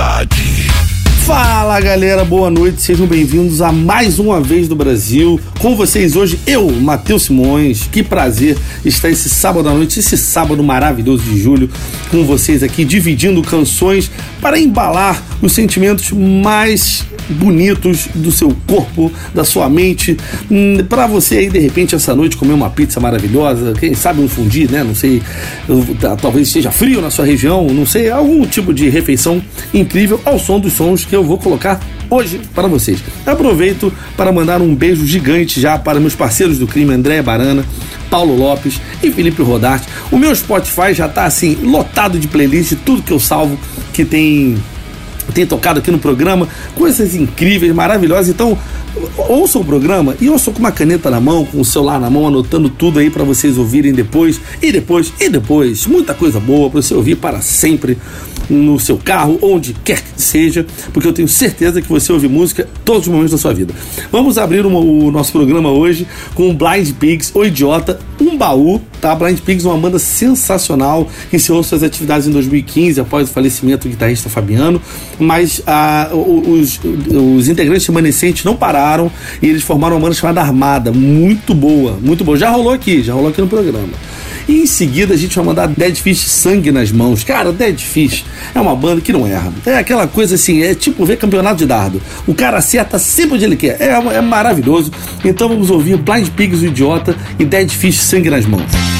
cidade. Fala galera, boa noite, sejam bem-vindos a mais uma vez do Brasil. Com vocês hoje, eu, Matheus Simões. Que prazer estar esse sábado à noite, esse sábado maravilhoso de julho, com vocês aqui, dividindo canções para embalar os sentimentos mais bonitos do seu corpo, da sua mente, hum, para você aí de repente essa noite comer uma pizza maravilhosa, quem sabe um fundi, né? Não sei, talvez esteja frio na sua região, não sei, algum tipo de refeição incrível ao som dos sons que eu vou colocar hoje para vocês. Aproveito para mandar um beijo gigante já para meus parceiros do crime, André Barana, Paulo Lopes e Felipe Rodarte. O meu Spotify já está assim lotado de playlist, tudo que eu salvo que tem tem tocado aqui no programa, coisas incríveis, maravilhosas. Então, ouça o programa e ouça com uma caneta na mão, com o celular na mão, anotando tudo aí para vocês ouvirem depois, e depois, e depois. Muita coisa boa para você ouvir para sempre no seu carro, onde quer que seja, porque eu tenho certeza que você ouve música todos os momentos da sua vida. Vamos abrir uma, o nosso programa hoje com Blind Pigs, O Idiota, um baú, tá? Blind Pigs, uma banda sensacional, encerrou suas atividades em 2015 após o falecimento do guitarrista Fabiano, mas ah, os, os integrantes remanescentes não pararam e eles formaram uma banda chamada Armada, muito boa, muito boa. Já rolou aqui, já rolou aqui no programa. E em seguida a gente vai mandar Dead Fish Sangue nas mãos. Cara, Dead Fish é uma banda que não erra. É aquela coisa assim, é tipo ver campeonato de dardo. O cara acerta sempre onde ele quer. É, é maravilhoso. Então vamos ouvir Blind Pigs, o Idiota e Dead Fish Sangue nas mãos.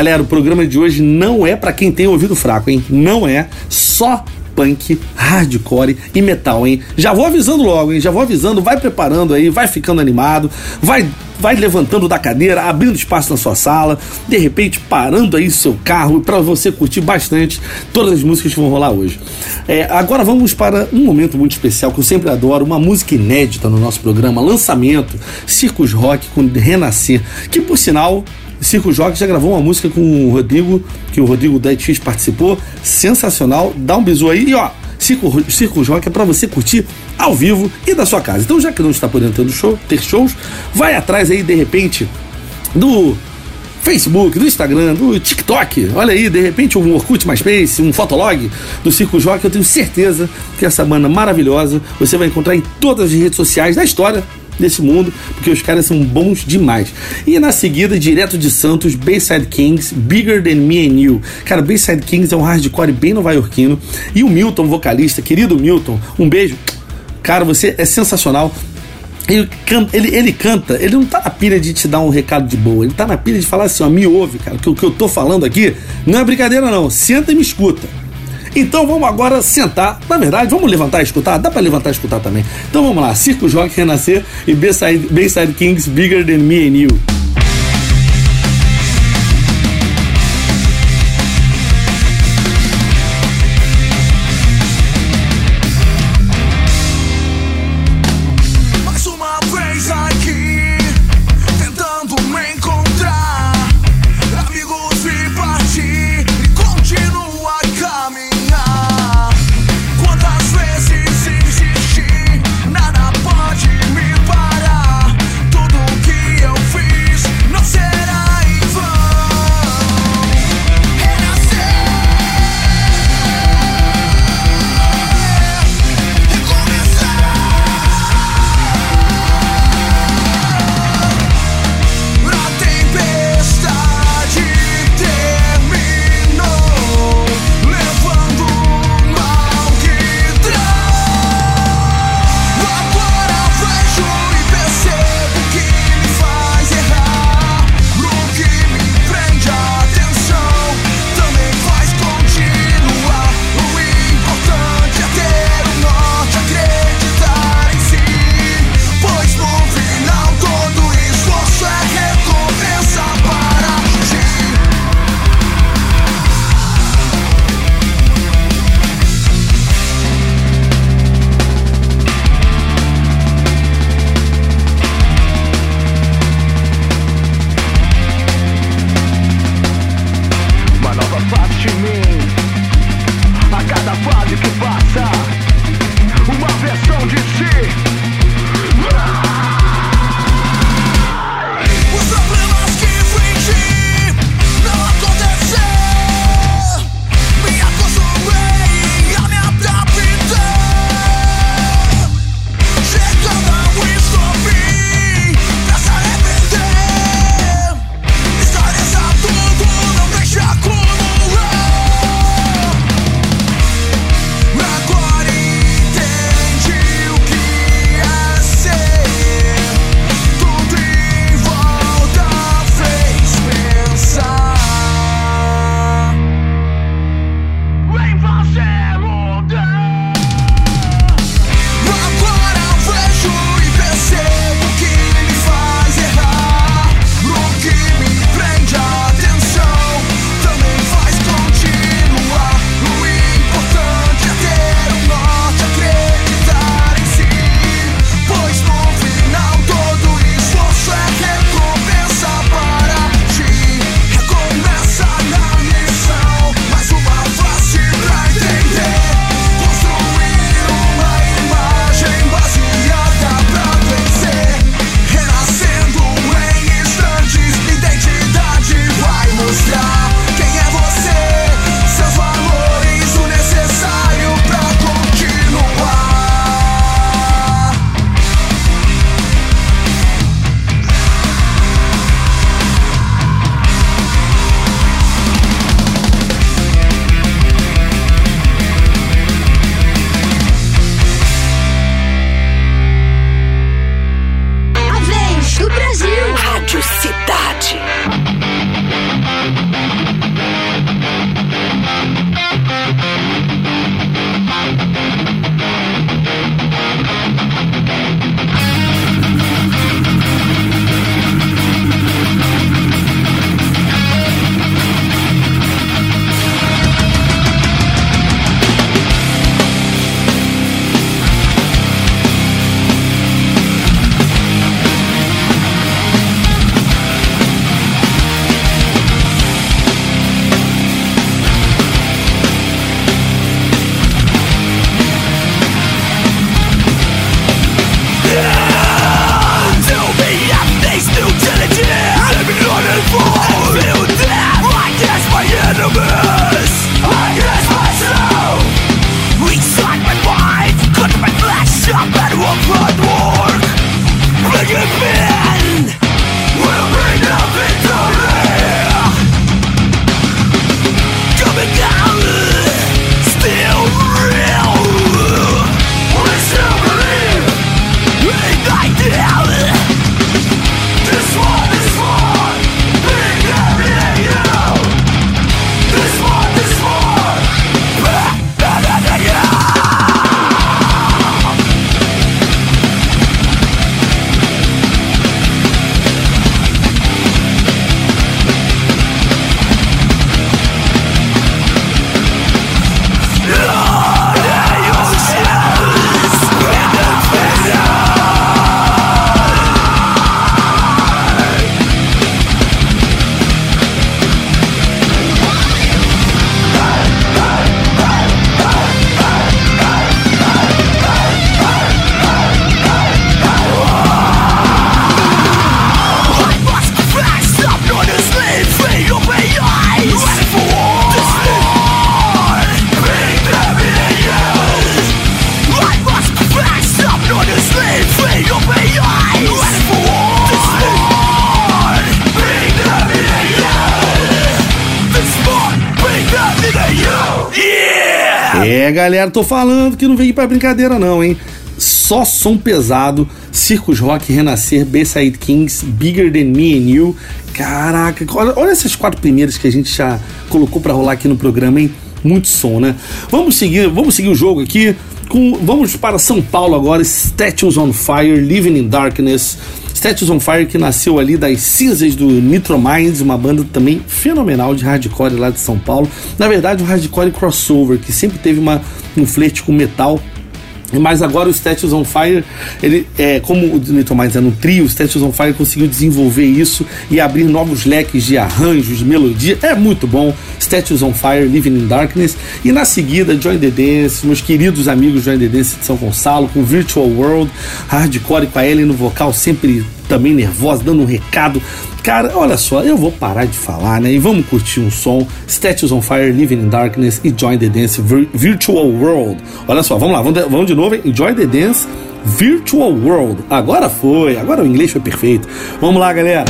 Galera, o programa de hoje não é para quem tem ouvido fraco, hein? Não é só punk, hardcore e metal, hein? Já vou avisando logo, hein? Já vou avisando, vai preparando aí, vai ficando animado, vai vai levantando da cadeira, abrindo espaço na sua sala, de repente parando aí seu carro para você curtir bastante todas as músicas que vão rolar hoje. É, agora vamos para um momento muito especial que eu sempre adoro, uma música inédita no nosso programa, lançamento, Circus Rock com Renascer, que por sinal Circo Jockey já gravou uma música com o Rodrigo, que o Rodrigo da X participou, sensacional. Dá um bisu aí e ó, Circo, Circo Rock é para você curtir ao vivo e da sua casa. Então, já que não está podendo ter, show, ter shows, vai atrás aí de repente do Facebook, do Instagram, do TikTok. Olha aí, de repente um Orkut mais Space, um Fotolog do Circo Jockey. Eu tenho certeza que essa banda maravilhosa você vai encontrar em todas as redes sociais da história desse mundo, porque os caras são bons demais. E na seguida, direto de Santos, Bayside Kings, Bigger Than Me and You. Cara, Bayside Kings é um hardcore bem nova-iorquino. E o Milton, vocalista, querido Milton, um beijo. Cara, você é sensacional. Ele canta, ele, ele canta, ele não tá na pilha de te dar um recado de boa, ele tá na pilha de falar assim, ó, me ouve, cara, que o que eu tô falando aqui não é brincadeira não, senta e me escuta. Então vamos agora sentar. Na verdade, vamos levantar e escutar? Dá para levantar e escutar também. Então vamos lá. Circo Rock Renascer e Bayside, Bayside Kings Bigger Than Me and You. É, galera, tô falando que não veio pra brincadeira, não, hein? Só som pesado, Circus Rock, Renascer, B-Side Kings, Bigger Than Me and You. Caraca, olha, olha essas quatro primeiras que a gente já colocou para rolar aqui no programa, hein? Muito som, né? Vamos seguir, vamos seguir o jogo aqui. Com, vamos para São Paulo agora, Statues on Fire, Living in Darkness. Statues on Fire que nasceu ali das cinzas do Nitro Minds, uma banda também fenomenal de hardcore lá de São Paulo. Na verdade, um hardcore crossover que sempre teve uma, um flerte com metal mas agora o Statues on Fire, ele, é, como o Little Minds é no trio, o Statues on Fire conseguiu desenvolver isso e abrir novos leques de arranjos, de melodia. É muito bom. Statues on Fire, Living in Darkness. E na seguida, Join the Dance, meus queridos amigos Join the Dance de São Gonçalo, com Virtual World, hardcore com a Ellen no vocal, sempre também nervosa, dando um recado. Cara, olha só, eu vou parar de falar, né? E vamos curtir um som. Statues on Fire, Living in Darkness e Join the Dance Vir Virtual World. Olha só, vamos lá, vamos de, vamos de novo? Enjoy the Dance Virtual World. Agora foi, agora o inglês foi perfeito. Vamos lá, galera.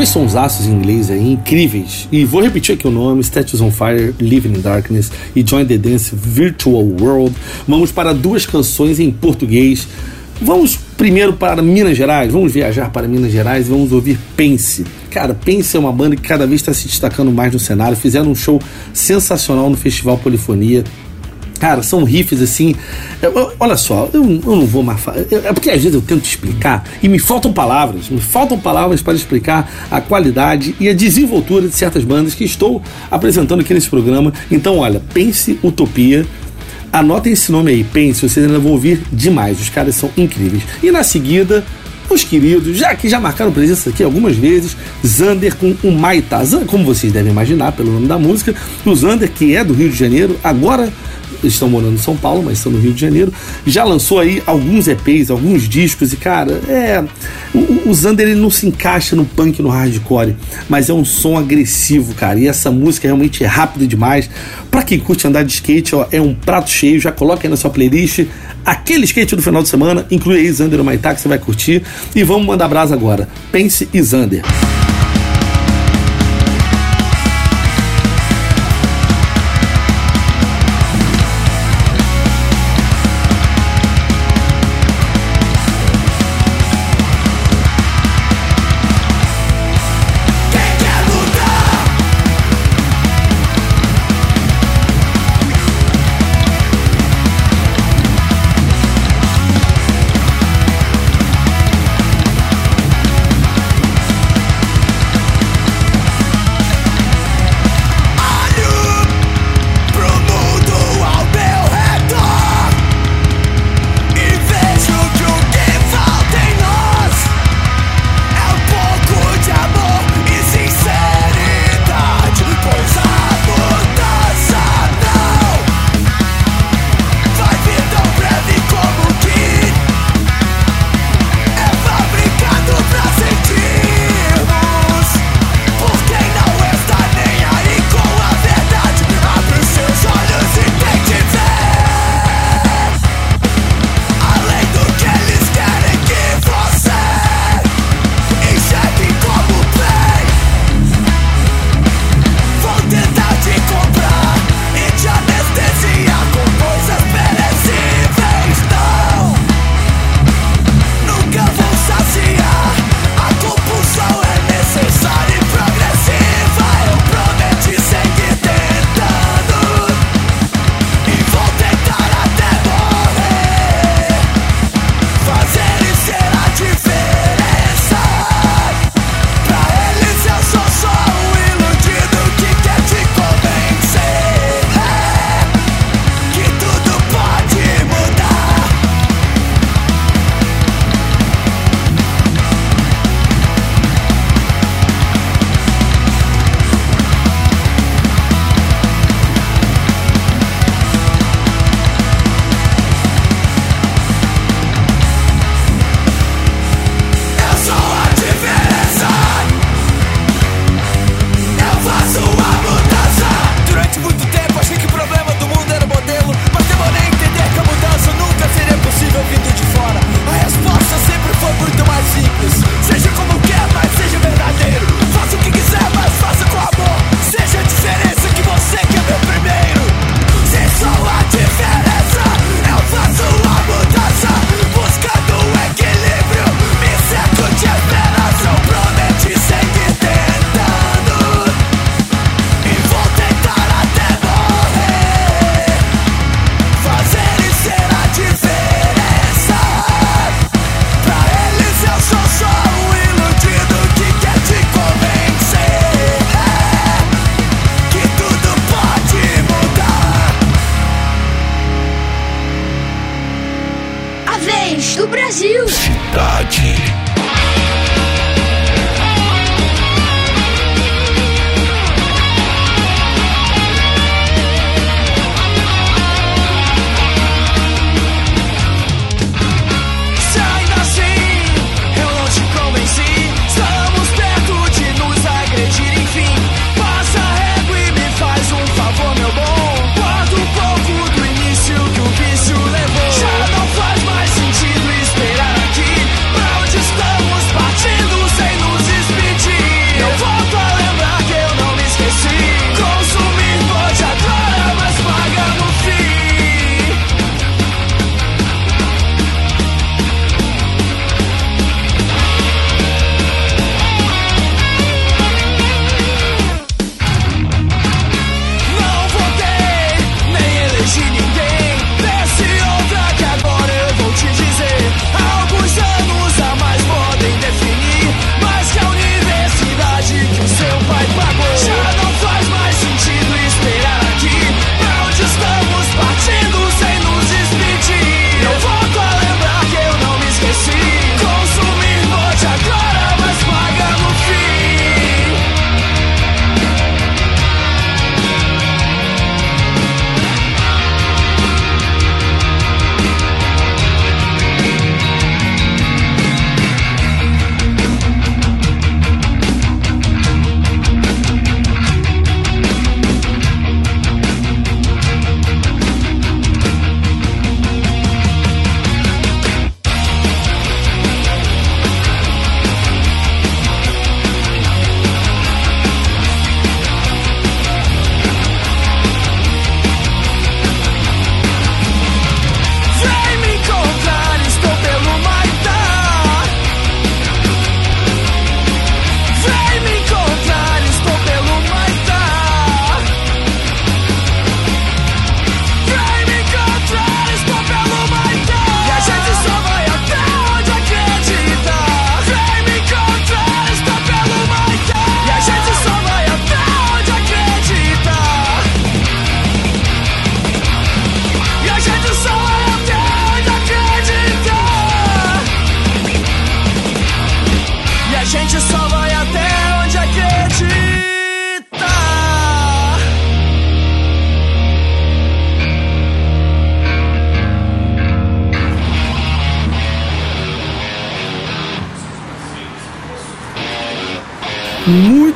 Dois sonsaços em inglês aí, incríveis, e vou repetir aqui o nome: Statues on Fire, Living in Darkness e Join the Dance Virtual World, vamos para duas canções em português. Vamos primeiro para Minas Gerais, vamos viajar para Minas Gerais e vamos ouvir Pense. Cara, Pense é uma banda que cada vez está se destacando mais no cenário. Fizeram um show sensacional no Festival Polifonia. Cara, são riffs assim. Eu, olha só, eu, eu, não vou mais falar. É porque às vezes eu tento explicar e me faltam palavras. Me faltam palavras para explicar a qualidade e a desenvoltura de certas bandas que estou apresentando aqui nesse programa. Então, olha, pense Utopia. Anotem esse nome aí, pense, vocês ainda vão ouvir demais. Os caras são incríveis. E na seguida, os queridos, já que já marcaram presença aqui algumas vezes, Zander com o Maitá. Como vocês devem imaginar pelo nome da música, o Zander, que é do Rio de Janeiro, agora estão morando em São Paulo, mas estão no Rio de Janeiro. Já lançou aí alguns EPs, alguns discos, e cara, é. O, o Zander ele não se encaixa no punk no hardcore, mas é um som agressivo, cara. E essa música realmente é rápida demais. Pra quem curte andar de skate, ó, é um prato cheio. Já coloca aí na sua playlist aquele skate do final de semana. Inclui aí Zander Maitá, que você vai curtir. E vamos mandar brasa agora. Pense e Zander.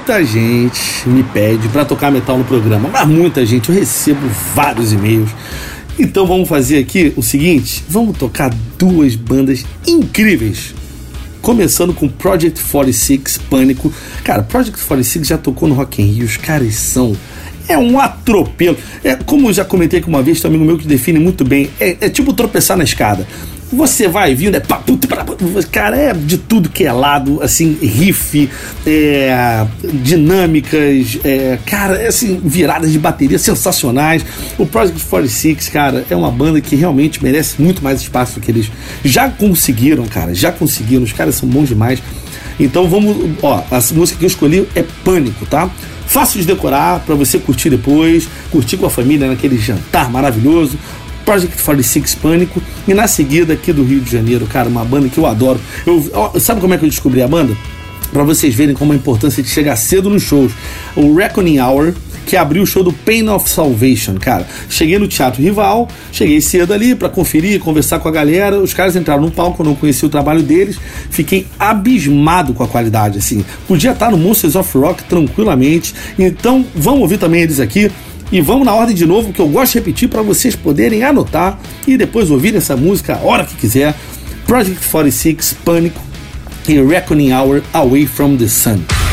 Muita gente me pede para tocar metal no programa, mas muita gente, eu recebo vários e-mails. Então vamos fazer aqui o seguinte: vamos tocar duas bandas incríveis. Começando com Project 46 Pânico. Cara, Project 46 já tocou no Rock in Rio, os caras são é um atropelo. É, como eu já comentei com uma vez, tem um amigo meu que define muito bem. É, é tipo tropeçar na escada. Você vai vindo, é cara, é de tudo que é lado, assim, riff, é, dinâmicas, é, cara, é, assim, viradas de bateria sensacionais. O Project 46, cara, é uma banda que realmente merece muito mais espaço do que eles já conseguiram, cara, já conseguiram. Os caras são bons demais. Então vamos, ó, a música que eu escolhi é Pânico, tá? Fácil de decorar para você curtir depois, curtir com a família naquele jantar maravilhoso. Project 46 Pânico e na seguida aqui do Rio de Janeiro, cara, uma banda que eu adoro. Eu, ó, sabe como é que eu descobri a banda? Para vocês verem como a importância de chegar cedo nos shows. O Reckoning Hour, que abriu o show do Pain of Salvation, cara. Cheguei no Teatro Rival, cheguei cedo ali para conferir, conversar com a galera. Os caras entraram no palco, eu não conhecia o trabalho deles. Fiquei abismado com a qualidade, assim. Podia estar no Monsters of Rock tranquilamente. Então, vamos ouvir também eles aqui. E vamos na ordem de novo, que eu gosto de repetir para vocês poderem anotar e depois ouvir essa música a hora que quiser. Project 46, Pânico e Reckoning Hour Away from the Sun.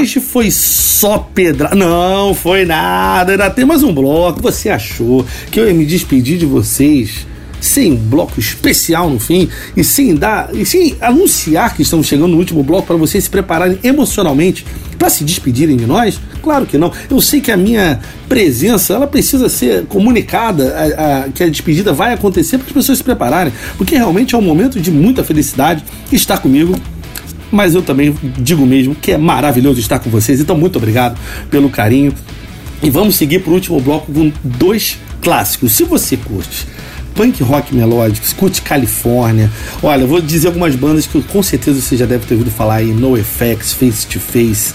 Hoje foi só pedra. Não, foi nada. Ainda tem mais um bloco. Você achou que eu ia me despedir de vocês sem bloco especial no fim e sem dar e sem anunciar que estamos chegando no último bloco para vocês se prepararem emocionalmente para se despedirem de nós? Claro que não. Eu sei que a minha presença ela precisa ser comunicada, a, a, que a despedida vai acontecer para as pessoas se prepararem, porque realmente é um momento de muita felicidade estar comigo mas eu também digo mesmo que é maravilhoso estar com vocês. Então, muito obrigado pelo carinho. E vamos seguir para o último bloco com dois clássicos. Se você curte punk rock melódico, escute Califórnia. Olha, vou dizer algumas bandas que com certeza você já deve ter ouvido falar aí: NoFX, Face to Face,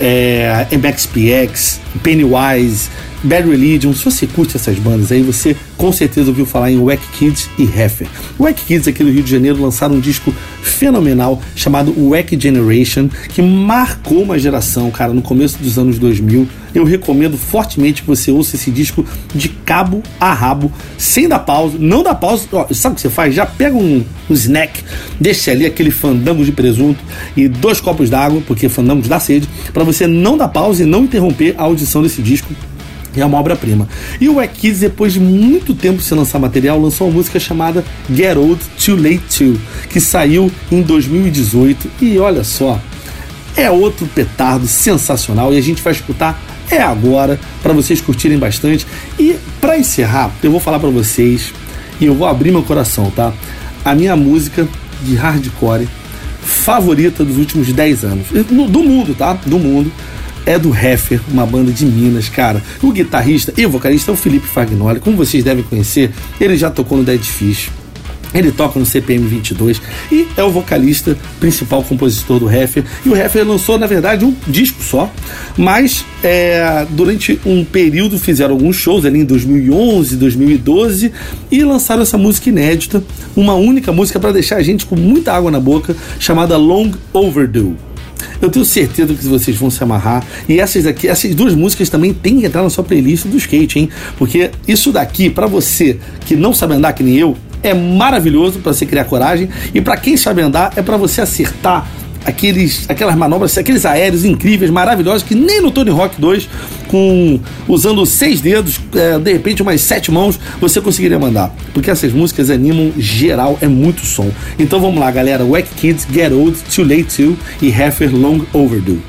é, MXPX, Pennywise, Bad Religion, se você curte essas bandas aí, você com certeza ouviu falar em Wack Kids e Heffer. Wack Kids aqui do Rio de Janeiro lançaram um disco fenomenal chamado Wack Generation, que marcou uma geração, cara, no começo dos anos 2000. Eu recomendo fortemente que você ouça esse disco de cabo a rabo, sem dar pausa, não dá pausa. Ó, sabe o que você faz? Já pega um, um snack, deixa ali aquele fandango de presunto e dois copos d'água, porque fandangos dá sede, para você não dar pausa e não interromper a audição desse disco é uma obra-prima. E o Kids, depois de muito tempo sem lançar material, lançou uma música chamada Get Old Too Late Too, que saiu em 2018. E olha só, é outro petardo sensacional e a gente vai escutar é agora para vocês curtirem bastante. E para encerrar, eu vou falar para vocês e eu vou abrir meu coração, tá? A minha música de hardcore favorita dos últimos 10 anos, do mundo, tá? Do mundo é do Heffer, uma banda de Minas, cara. O guitarrista e o vocalista é o Felipe Fagnoli. Como vocês devem conhecer, ele já tocou no Dead Fish. Ele toca no CPM 22 e é o vocalista principal compositor do Heffer. E o Heffer lançou, na verdade, um disco só, mas é, durante um período fizeram alguns shows ali em 2011, 2012 e lançaram essa música inédita, uma única música para deixar a gente com muita água na boca, chamada Long Overdue. Eu tenho certeza que vocês vão se amarrar. E essas aqui, essas duas músicas também tem que entrar na sua playlist do skate, hein? Porque isso daqui, para você que não sabe andar que nem eu, é maravilhoso para você criar coragem. E para quem sabe andar, é para você acertar aqueles, aquelas manobras, aqueles aéreos incríveis, maravilhosos, que nem no Tony Hawk 2, com usando seis dedos, é, de repente umas sete mãos, você conseguiria mandar. Porque essas músicas animam geral, é muito som. Então vamos lá, galera. Wack Kids, Get Old, Too Late To e Heifer Long Overdue.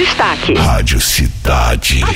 Destaque. Rádio Cidade. A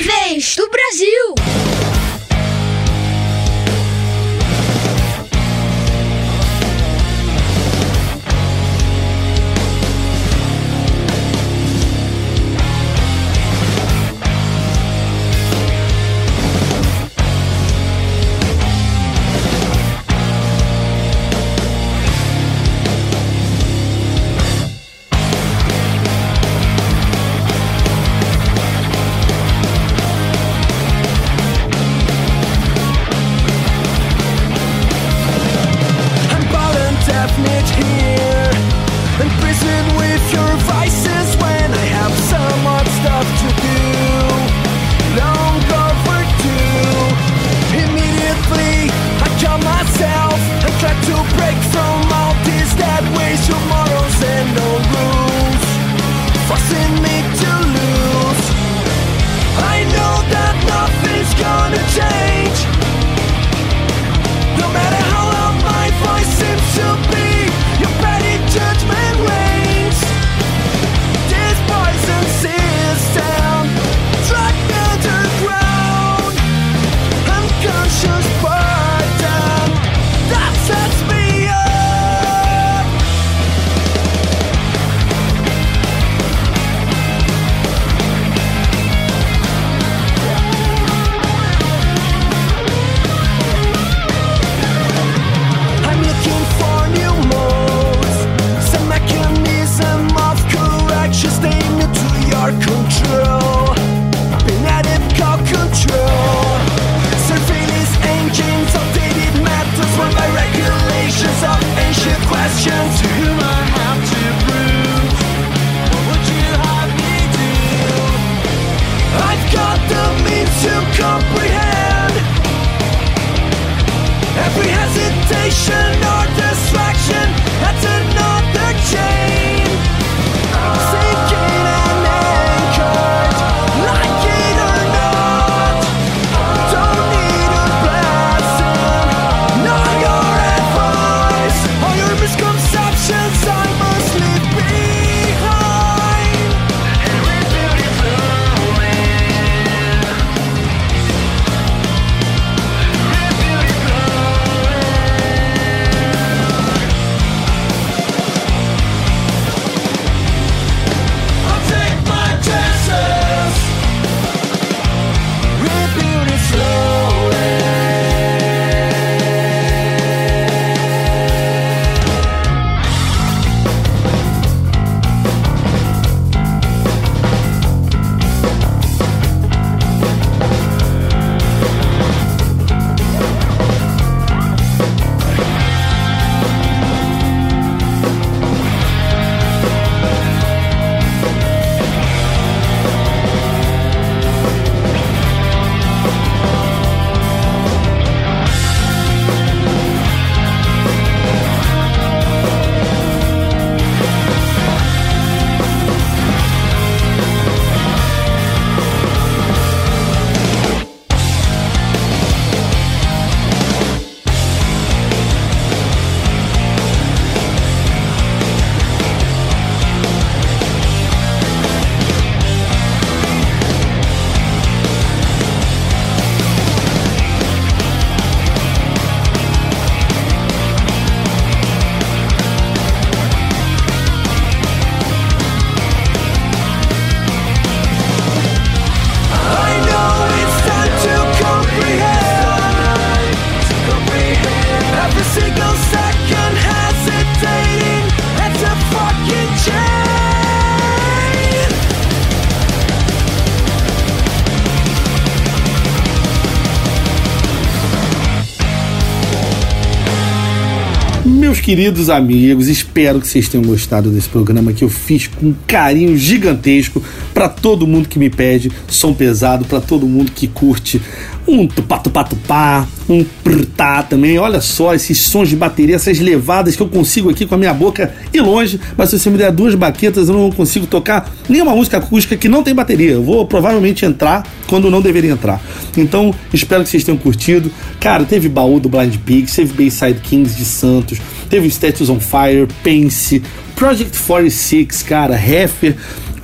queridos amigos, espero que vocês tenham gostado desse programa que eu fiz com um carinho gigantesco para todo mundo que me pede som pesado, para todo mundo que curte um tupá-tupá-tupá, um prtá também. Olha só esses sons de bateria, essas levadas que eu consigo aqui com a minha boca e longe, mas se você me der duas baquetas, eu não consigo tocar nenhuma música acústica que não tem bateria. Eu vou provavelmente entrar quando não deveria entrar. Então, espero que vocês tenham curtido. Cara, teve baú do Blind Pigs, teve Bayside Kings de Santos, teve Statues on Fire, Pense, Project 46, cara, Heffer.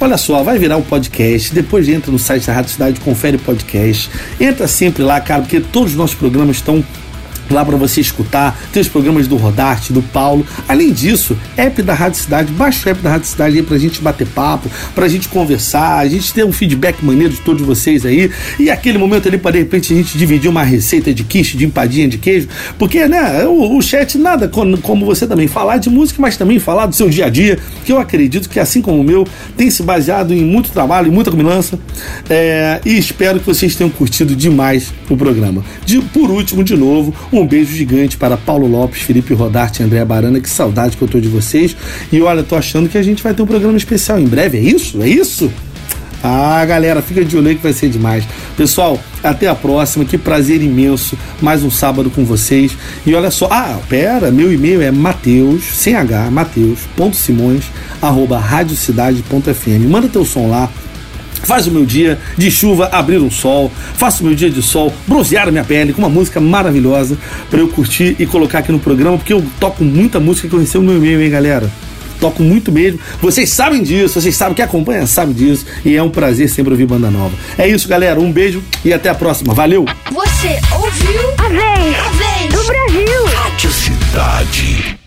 Olha só, vai virar um podcast, depois entra no site da Rádio Cidade, confere o podcast. Entra sempre lá, cara, porque todos os nossos programas estão lá para você escutar. Tem os programas do Rodarte, do Paulo. Além disso, app da Rádio Cidade, baixa o app da Rádio Cidade aí pra gente bater papo, pra gente conversar, a gente ter um feedback maneiro de todos vocês aí. E aquele momento ali para de repente a gente dividir uma receita de quiche, de empadinha de queijo, porque, né, o, o chat nada como, você também falar de música, mas também falar do seu dia a dia, que eu acredito que assim como o meu, tem se baseado em muito trabalho, em muita combinança. É, e espero que vocês tenham curtido demais o programa. De, por último, de novo, um Um beijo gigante para Paulo Lopes, Felipe Rodarte e André Barana. Que saudade que eu tô de vocês. E olha, tô achando que a gente vai ter um programa especial em breve. É isso? É isso? Ah, galera, fica de olho aí que vai ser demais. Pessoal, até a próxima. Que prazer imenso. Mais um sábado com vocês. E olha só, ah, pera, meu e-mail é mateus, sem H, mateus.simões, arroba radiocidade.fm. Manda teu som lá. Faz o meu dia de chuva abrir um sol, faça o meu dia de sol bronzear a minha pele com uma música maravilhosa para eu curtir e colocar aqui no programa, porque eu toco muita música que eu recebo no meu e-mail, hein, galera? toco muito mesmo. Vocês sabem disso, vocês sabem que acompanha, sabem disso. E é um prazer sempre ouvir banda nova. É isso, galera. Um beijo e até a próxima. Valeu! Você ouviu A vez a vez do Brasil. Rádio Cidade.